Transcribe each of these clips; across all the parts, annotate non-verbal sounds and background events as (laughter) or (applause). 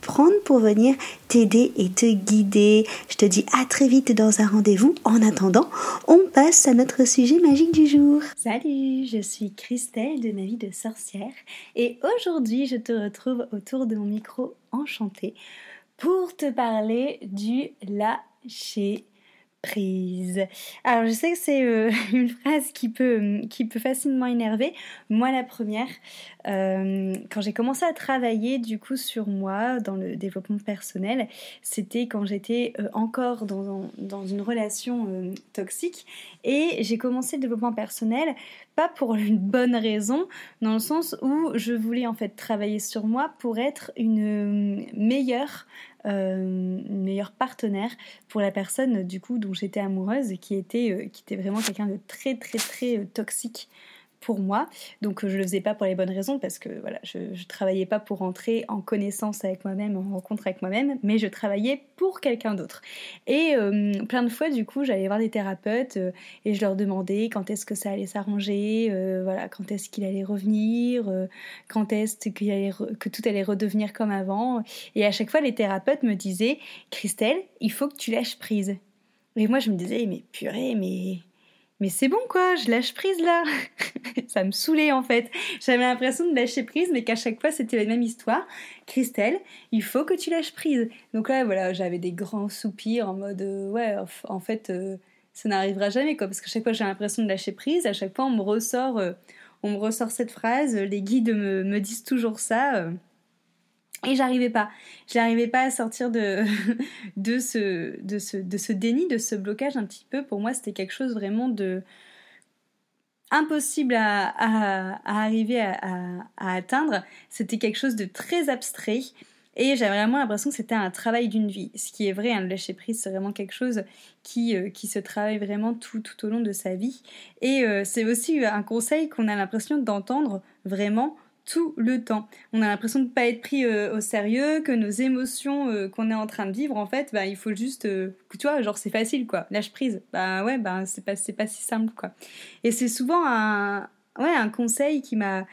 prendre pour venir t'aider et te guider. Je te dis à très vite dans un rendez-vous. En attendant, on passe à notre sujet magique du jour. Salut, je suis Christelle de ma vie de sorcière et aujourd'hui je te retrouve autour de mon micro enchanté pour te parler du lâcher Alors je sais que c'est euh, (laughs) une phrase qui peut, facilement énerver. Moi la première, euh, quand j'ai commencé à travailler du coup sur moi dans le développement personnel, c'était quand j'étais euh, encore dans, une relation toxique et j'ai commencé le développement personnel pour une bonne raison, dans le sens où je voulais en fait travailler sur moi pour être une meilleure euh, meilleur partenaire pour la personne du coup dont j'étais amoureuse qui était, euh, qui était vraiment quelqu'un de très très très euh, toxique pour moi. Donc je le faisais pas pour les bonnes raisons parce que voilà, je, je travaillais pas pour entrer en connaissance avec moi-même, en rencontre avec moi-même, mais je travaillais pour quelqu'un d'autre. Et euh, plein de fois du coup, j'allais voir des thérapeutes euh, et je leur demandais quand est-ce que ça allait s'arranger, euh, voilà, quand est-ce qu'il allait revenir, quand est-ce que tout allait redevenir comme avant. Et à chaque fois, les thérapeutes me disaient Christelle, il faut que tu lâches prise. Et moi, je me disais mais purée, mais mais c'est bon quoi, je lâche prise là. (laughs) ça me saoulait en fait. J'avais l'impression de lâcher prise, mais qu'à chaque fois c'était la même histoire. Christelle, il faut que tu lâches prise. Donc là voilà, j'avais des grands soupirs en mode euh, ouais, en fait euh, ça n'arrivera jamais quoi, parce qu'à chaque fois j'ai l'impression de lâcher prise, à chaque fois on me ressort, euh, on me ressort cette phrase, les guides me disent toujours ça. Et j'arrivais pas. J'arrivais pas à sortir de, (laughs) de, ce, de, ce, de ce déni, de ce blocage un petit peu. Pour moi, c'était quelque chose vraiment de impossible à, à, arriver à, à, atteindre. C'était quelque chose de très abstrait. Et j'avais vraiment l'impression que c'était un travail d'une vie. Ce qui est vrai, hein, le lâcher prise, c'est vraiment quelque chose qui, euh, qui se travaille vraiment tout, tout au long de sa vie. Et euh, c'est aussi un conseil qu'on a l'impression d'entendre vraiment tout le temps. On a l'impression de ne pas être pris euh, au sérieux, que nos émotions euh, qu'on est en train de vivre, en fait, bah, il faut juste, euh, tu vois, genre c'est facile quoi, lâche prise. Bah ouais, bah c'est pas, pas si simple quoi. Et c'est souvent un, ouais, un conseil qui m'a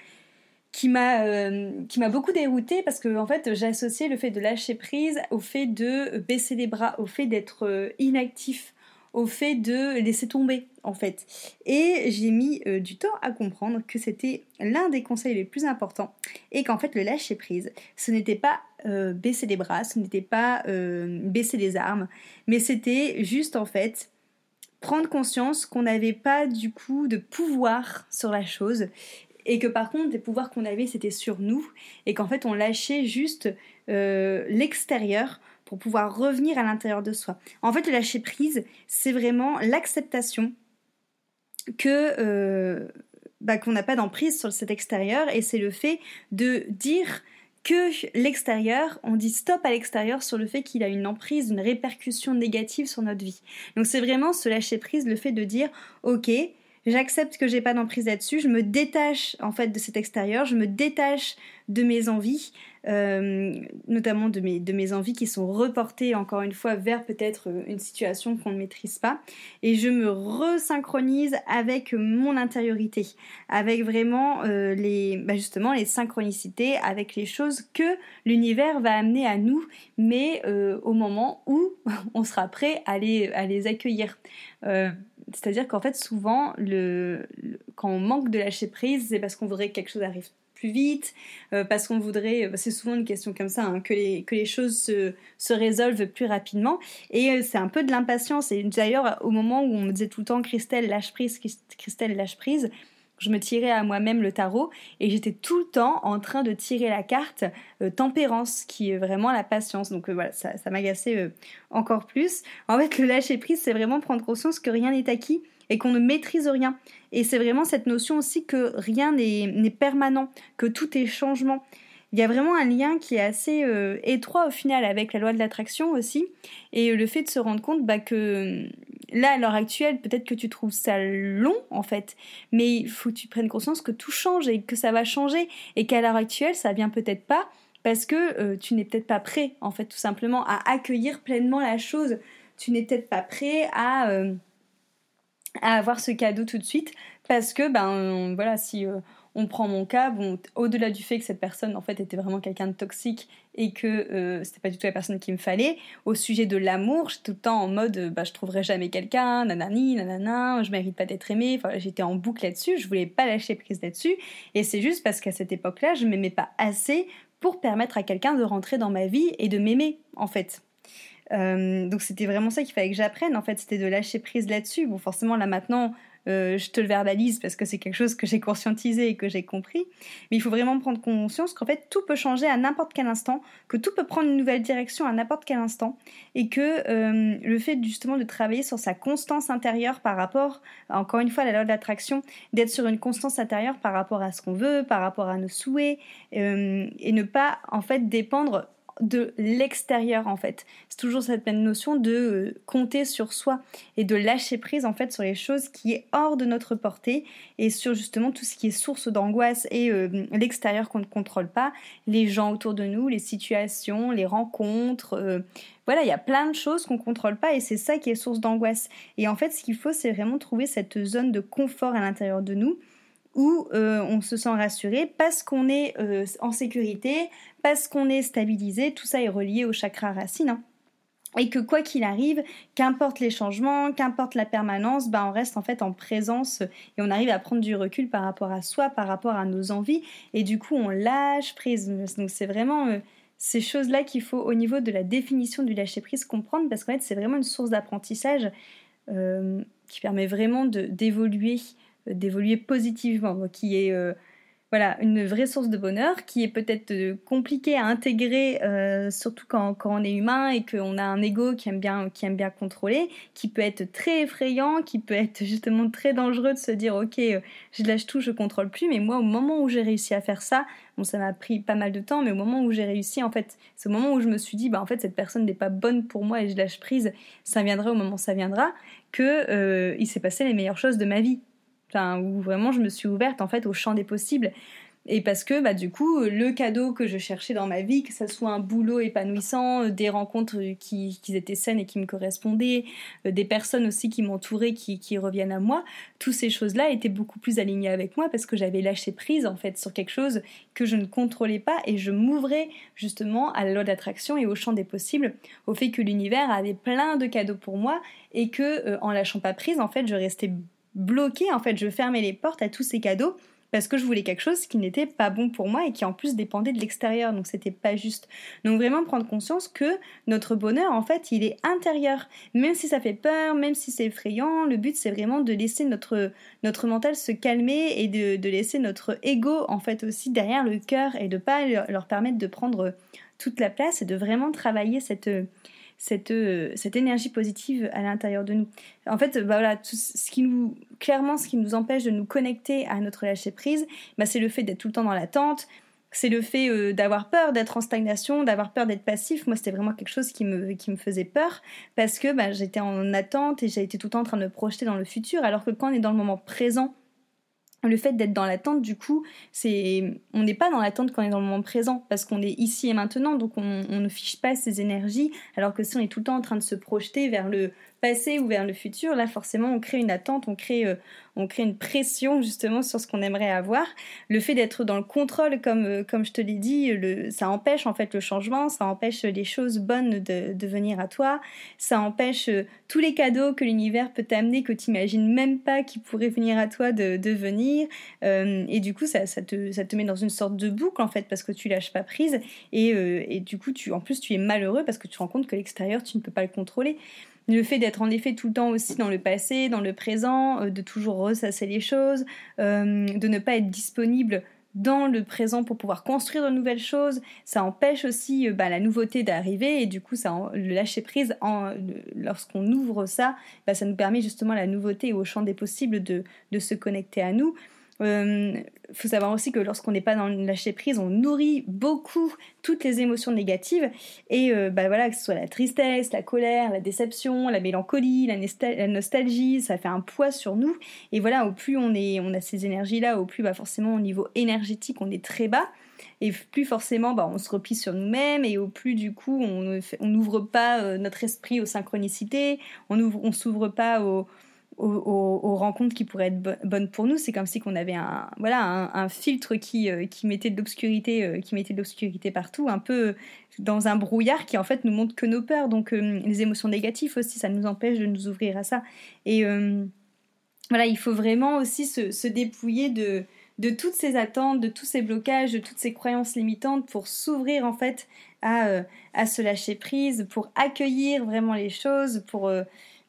qui m'a qui m'a beaucoup dérouté parce que en fait j'associais le fait de lâcher prise au fait de baisser les bras, au fait d'être inactif, au fait de laisser tomber en fait. Et j'ai mis euh, du temps à comprendre que c'était l'un des conseils les plus importants et qu'en fait le lâcher prise, ce n'était pas euh, baisser les bras, ce n'était pas euh, baisser les armes, mais c'était juste en fait prendre conscience qu'on n'avait pas du coup de pouvoir sur la chose et que par contre les pouvoirs qu'on avait c'était sur nous et qu'en fait on lâchait juste l'extérieur pour pouvoir revenir à l'intérieur de soi. En fait, le lâcher prise, c'est vraiment l'acceptation que euh, bah, qu'on n'a pas d'emprise sur cet extérieur et c'est le fait de dire que l'extérieur, on dit stop à l'extérieur sur le fait qu'il a une emprise, une répercussion négative sur notre vie. Donc c'est vraiment ce lâcher prise, le fait de dire ok, j'accepte que j'ai pas d'emprise là-dessus, je me détache en fait de cet extérieur, je me détache de mes envies, euh, notamment de mes, de mes envies qui sont reportées encore une fois vers peut-être euh, une situation qu'on ne maîtrise pas, et je me resynchronise avec mon intériorité, avec vraiment euh, les, bah justement les synchronicités, avec les choses que l'univers va amener à nous, mais au moment où (laughs) on sera prêt à les, à les accueillir. C'est-à-dire qu'en fait, souvent, quand on manque de lâcher prise, c'est parce qu'on voudrait que quelque chose arrive plus vite, euh, parce qu'on voudrait, euh, c'est souvent une question comme ça, hein, que, les, que les choses se, se résolvent plus rapidement. Et euh, c'est un peu de l'impatience. Et d'ailleurs, au moment où on me disait tout le temps Christelle lâche prise, Christelle lâche prise, je me tirais à moi-même le tarot et j'étais tout le temps en train de tirer la carte euh, tempérance qui est vraiment la patience. Donc euh, voilà, ça, m'agaçait euh, encore plus. En fait, le lâcher prise, c'est vraiment prendre conscience que rien n'est acquis et qu'on ne maîtrise rien. Et c'est vraiment cette notion aussi que rien n'est permanent, que tout est changement. Il y a vraiment un lien qui est assez étroit au final avec la loi de l'attraction aussi, et le fait de se rendre compte bah, que là, à l'heure actuelle, peut-être que tu trouves ça long, en fait, mais il faut que tu prennes conscience que tout change et que ça va changer, et qu'à l'heure actuelle, ça vient peut-être pas, parce que euh, tu n'es peut-être pas prêt, en fait, tout simplement, à accueillir pleinement la chose. Tu n'es peut-être pas prêt à, euh, à avoir ce cadeau tout de suite, parce que, ben, voilà, si... Euh, on prend mon cas, au-delà du fait que cette personne en fait était vraiment quelqu'un de toxique et que euh, c'était pas du tout la personne qu'il me fallait, au sujet de l'amour, j'étais tout le temps en mode bah je trouverai jamais quelqu'un, nanani, nanana, je mérite pas d'être aimée, j'étais en boucle là-dessus, je voulais pas lâcher prise là-dessus et c'est juste parce qu'à cette époque-là, je m'aimais pas assez pour permettre à quelqu'un de rentrer dans ma vie et de m'aimer en fait. Euh, donc c'était vraiment ça qu'il fallait que j'apprenne en fait, c'était de lâcher prise là-dessus. Bon forcément là maintenant euh, je te le verbalise parce que c'est quelque chose que j'ai conscientisé et que j'ai compris. Mais il faut vraiment prendre conscience qu'en fait tout peut changer à n'importe quel instant, que tout peut prendre une nouvelle direction à n'importe quel instant, et que euh, le fait justement de travailler sur sa constance intérieure par rapport, encore une fois, à la loi de l'attraction, d'être sur une constance intérieure par rapport à ce qu'on veut, par rapport à nos souhaits, euh, et ne pas en fait dépendre de l'extérieur en fait. C'est toujours cette même notion de euh, compter sur soi et de lâcher prise en fait sur les choses qui est hors de notre portée et sur justement tout ce qui est source d'angoisse et euh, l'extérieur qu'on ne contrôle pas, les gens autour de nous, les situations, les rencontres. Euh, voilà, il y a plein de choses qu'on contrôle pas et c'est ça qui est source d'angoisse. Et en fait, ce qu'il faut, c'est vraiment trouver cette zone de confort à l'intérieur de nous où euh, on se sent rassuré parce qu'on est euh, en sécurité, parce qu'on est stabilisé, tout ça est relié au chakra racine. Hein. Et que quoi qu'il arrive, qu'importe les changements, qu'importe la permanence, bah on reste en fait en présence et on arrive à prendre du recul par rapport à soi, par rapport à nos envies, et du coup on lâche prise. Donc c'est vraiment euh, ces choses-là qu'il faut au niveau de la définition du lâcher prise comprendre parce qu'en fait c'est vraiment une source d'apprentissage qui permet vraiment d'évoluer d'évoluer positivement, qui est euh, voilà, une vraie source de bonheur qui est peut-être euh, compliquée à intégrer, euh, surtout quand, quand, on est humain et qu'on a un ego qui aime, bien, qui aime bien contrôler, qui peut être très effrayant, qui peut être (laughs) justement très dangereux de se dire ok, je lâche tout, je contrôle plus, mais moi au moment où j'ai réussi à faire ça, bon ça m'a pris pas mal de temps, mais au moment où j'ai réussi, en fait, c'est au moment où je me suis dit bah en fait cette personne n'est pas bonne pour moi et je lâche prise, ça viendra au moment où ça viendra, que il s'est passé les meilleures choses de ma vie où vraiment je me suis ouverte en fait au champ des possibles. Et parce que bah du coup le cadeau que je cherchais dans ma vie que ce soit un boulot épanouissant euh, des rencontres qui, qui, étaient saines et qui me correspondaient euh, des personnes aussi qui m'entouraient qui, qui reviennent à moi toutes ces choses là étaient beaucoup plus alignées avec moi parce que j'avais lâché prise en fait sur quelque chose que je ne contrôlais pas et je m'ouvrais justement à la loi d'attraction et au champ des possibles au fait que l'univers avait plein de cadeaux pour moi et que euh, en lâchant pas prise en fait je restais bloqué, en fait, je fermais les portes à tous ces cadeaux parce que je voulais quelque chose qui n'était pas bon pour moi et qui en plus dépendait de l'extérieur, donc c'était pas juste. Donc vraiment prendre conscience que notre bonheur, en fait, il est intérieur. Même si ça fait peur, même si c'est effrayant, le but c'est vraiment de laisser notre, notre mental se calmer et de, de laisser notre ego, en fait, aussi derrière le cœur et de pas leur permettre de prendre toute la place et de vraiment travailler cette cette, euh, cette énergie positive à l'intérieur de nous. En fait, bah voilà, ce qui nous, clairement, ce qui nous empêche de nous connecter à notre lâcher prise, bah c'est le fait d'être tout le temps dans l'attente, c'est le fait euh, d'avoir peur d'être en stagnation, d'avoir peur d'être passif. Moi, c'était vraiment quelque chose qui me, qui me faisait peur parce que bah, j'étais en attente et j'étais tout le temps en train de me projeter dans le futur, alors que quand on est dans le moment présent, le fait d'être dans l'attente, du coup, c'est on n'est pas dans l'attente quand on est dans le moment présent, parce qu'on est ici et maintenant, donc on, ne fiche pas ses énergies, alors que si on est tout le temps en train de se projeter vers le passé ou vers le futur, là forcément on crée une attente, on crée, euh, on crée une pression justement sur ce qu'on aimerait avoir. Le fait d'être dans le contrôle, comme, euh, comme je te l'ai dit, ça empêche en fait le changement, ça empêche les choses bonnes de, venir à toi, ça empêche euh, tous les cadeaux que l'univers peut t'amener que tu imagines même pas qui pourraient venir à toi de, venir. et du coup ça, ça, te, ça te met dans une sorte de boucle en fait parce que tu lâches pas prise et, et du coup tu, en plus tu es malheureux parce que tu te rends compte que l'extérieur tu ne peux pas le contrôler. Le fait d'être en effet tout le temps aussi dans le passé, dans le présent, de toujours ressasser les choses, de ne pas être disponible dans le présent pour pouvoir construire de nouvelles choses. Ça empêche aussi bah, la nouveauté d'arriver et du coup, ça, le lâcher prise, lorsqu'on ouvre ça, bah, ça nous permet justement la nouveauté au champ des possibles de se connecter à nous. Il euh, faut savoir aussi que lorsqu'on n'est pas dans le lâcher prise, on nourrit beaucoup toutes les émotions négatives. Et euh, bah voilà que ce soit la tristesse, la colère, la déception, la mélancolie, la, nostalgie, ça fait un poids sur nous. Et voilà au plus on est on a ces énergies là, au plus bah forcément au niveau énergétique on est très bas. Et plus forcément bah, on se replie sur nous-mêmes et au plus du coup on n'ouvre pas euh, notre esprit aux synchronicités, on on s'ouvre pas aux aux, rencontres qui pourraient être bonnes pour nous. C'est comme si qu'on avait un, voilà, un, filtre qui, euh, qui mettait de l'obscurité, euh, qui mettait partout, un peu dans un brouillard qui en fait nous montre que nos peurs. Donc euh, les émotions négatives aussi, ça nous empêche de nous ouvrir à ça. Et voilà, il faut vraiment aussi se, se dépouiller de, de toutes ces attentes, de tous ces blocages, de toutes ces croyances limitantes pour s'ouvrir en fait à, à se lâcher prise, pour accueillir vraiment les choses, pour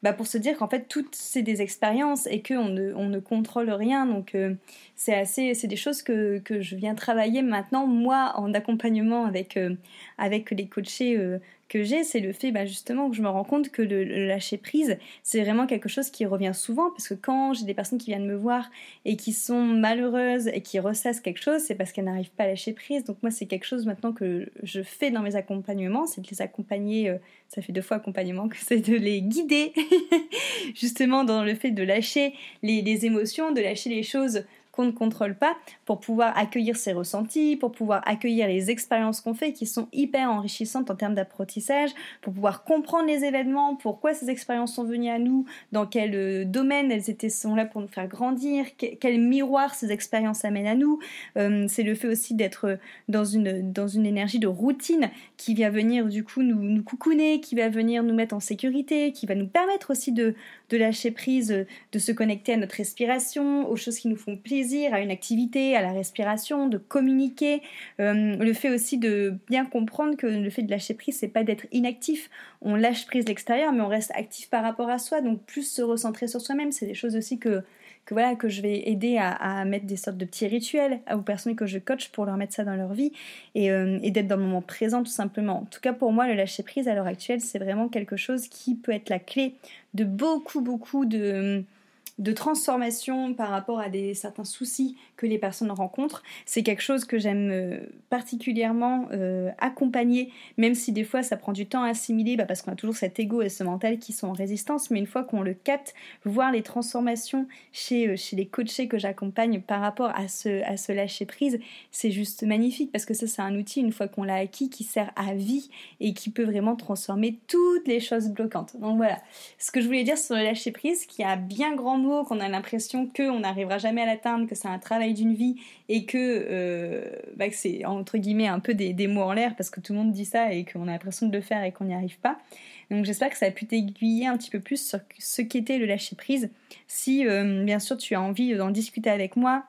bah, pour se dire qu'en fait toutes c'est des expériences et qu'on ne, on ne contrôle rien. Donc euh, c'est assez c'est des choses que, je viens travailler maintenant moi en accompagnement avec euh, avec les coachés euh, que j'ai, c'est le fait bah, justement que je me rends compte que le, lâcher prise, c'est vraiment quelque chose qui revient souvent, parce que quand j'ai des personnes qui viennent me voir et qui sont malheureuses et qui ressassent quelque chose, c'est parce qu'elles n'arrivent pas à lâcher prise. Donc moi, c'est quelque chose maintenant que je fais dans mes accompagnements, c'est de les accompagner, euh, ça fait deux fois accompagnement, que c'est de les guider (laughs) justement dans le fait de lâcher les émotions, de lâcher les choses qu'on ne contrôle pas pour pouvoir accueillir ses ressentis, pour pouvoir accueillir les expériences qu'on fait qui sont hyper enrichissantes en termes d'apprentissage, pour pouvoir comprendre les événements, pourquoi ces expériences sont venues à nous, dans quel euh, domaine elles étaient, sont là pour nous faire grandir, quel miroir ces expériences amènent à nous. Euh, c'est le fait aussi d'être dans une, dans une énergie de routine qui va venir du coup nous, nous coucouner, qui va venir nous mettre en sécurité, qui va nous permettre aussi de, de lâcher prise, de se connecter à notre respiration, aux choses qui nous font plaisir, à une activité, à la respiration, de communiquer. Euh, le fait aussi de bien comprendre que le fait de lâcher prise, c'est pas d'être inactif. On lâche prise l'extérieur, mais on reste actif par rapport à soi, donc plus se recentrer sur soi-même. C'est des choses aussi que voilà que je vais aider à, mettre des sortes de petits rituels aux personnes que je coach pour leur mettre ça dans leur vie et, euh, et d'être dans le moment présent tout simplement. En tout cas pour moi le lâcher prise à l'heure actuelle c'est vraiment quelque chose qui peut être la clé de beaucoup beaucoup de de transformation par rapport à certains soucis que les personnes rencontrent. C'est quelque chose que j'aime euh, particulièrement euh, accompagner, même si des fois ça prend du temps à assimiler, bah, parce qu'on a toujours cet ego et ce mental qui sont en résistance, mais une fois qu'on le capte, voir les transformations chez, euh, les coachés que j'accompagne par rapport à ce, à ce lâcher prise, c'est juste magnifique, parce que ça c'est un outil, une fois qu'on l'a acquis, qui sert à vie et qui peut vraiment transformer toutes les choses bloquantes. Donc voilà, ce que je voulais dire sur le lâcher prise, qui a bien grand mot qu'on a l'impression qu'on n'arrivera jamais à l'atteindre, que c'est un travail d'une vie et que, euh, bah, c'est entre guillemets un peu des, mots en l'air parce que tout le monde dit ça et qu'on a l'impression de le faire et qu'on n'y arrive pas. Donc j'espère que ça a pu t'aiguiller un petit peu plus sur ce qu'était le lâcher prise. Si euh, bien sûr tu as envie d'en discuter avec moi,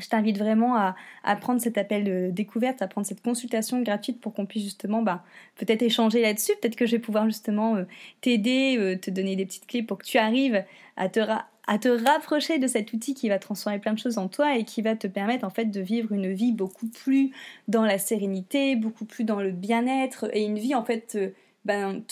je t'invite vraiment à, prendre cet appel de découverte, à prendre cette consultation gratuite pour qu'on puisse justement bah, peut-être échanger là-dessus. Peut-être que je vais pouvoir justement euh, t'aider, euh, te donner des petites clés pour que tu arrives à te, rapprocher de cet outil qui va transformer plein de choses en toi et qui va te permettre en fait de vivre une vie beaucoup plus dans la sérénité, beaucoup plus dans le bien-être et une vie en fait... Euh, ben,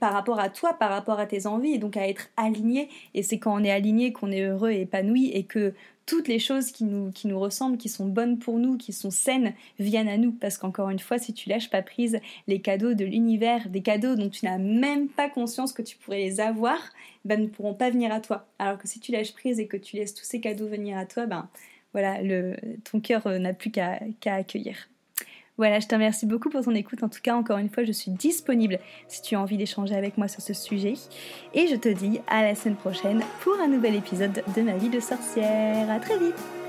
par rapport à toi, par rapport à tes envies, et donc à être aligné. Et c'est quand on est aligné qu'on est heureux et épanoui, et que toutes les choses qui nous, ressemblent, qui sont bonnes pour nous, qui sont saines, viennent à nous. Parce qu'encore une fois, si tu lâches pas prise les cadeaux de l'univers, des cadeaux dont tu n'as même pas conscience que tu pourrais les avoir, ben, ne pourront pas venir à toi. Alors que si tu lâches prise et que tu laisses tous ces cadeaux venir à toi, ben voilà, ton cœur euh, n'a plus qu'à accueillir. Voilà, je te remercie beaucoup pour ton écoute. En tout cas, encore une fois, je suis disponible si tu as envie d'échanger avec moi sur ce sujet. Et je te dis à la semaine prochaine pour un nouvel épisode de ma vie de sorcière. À très vite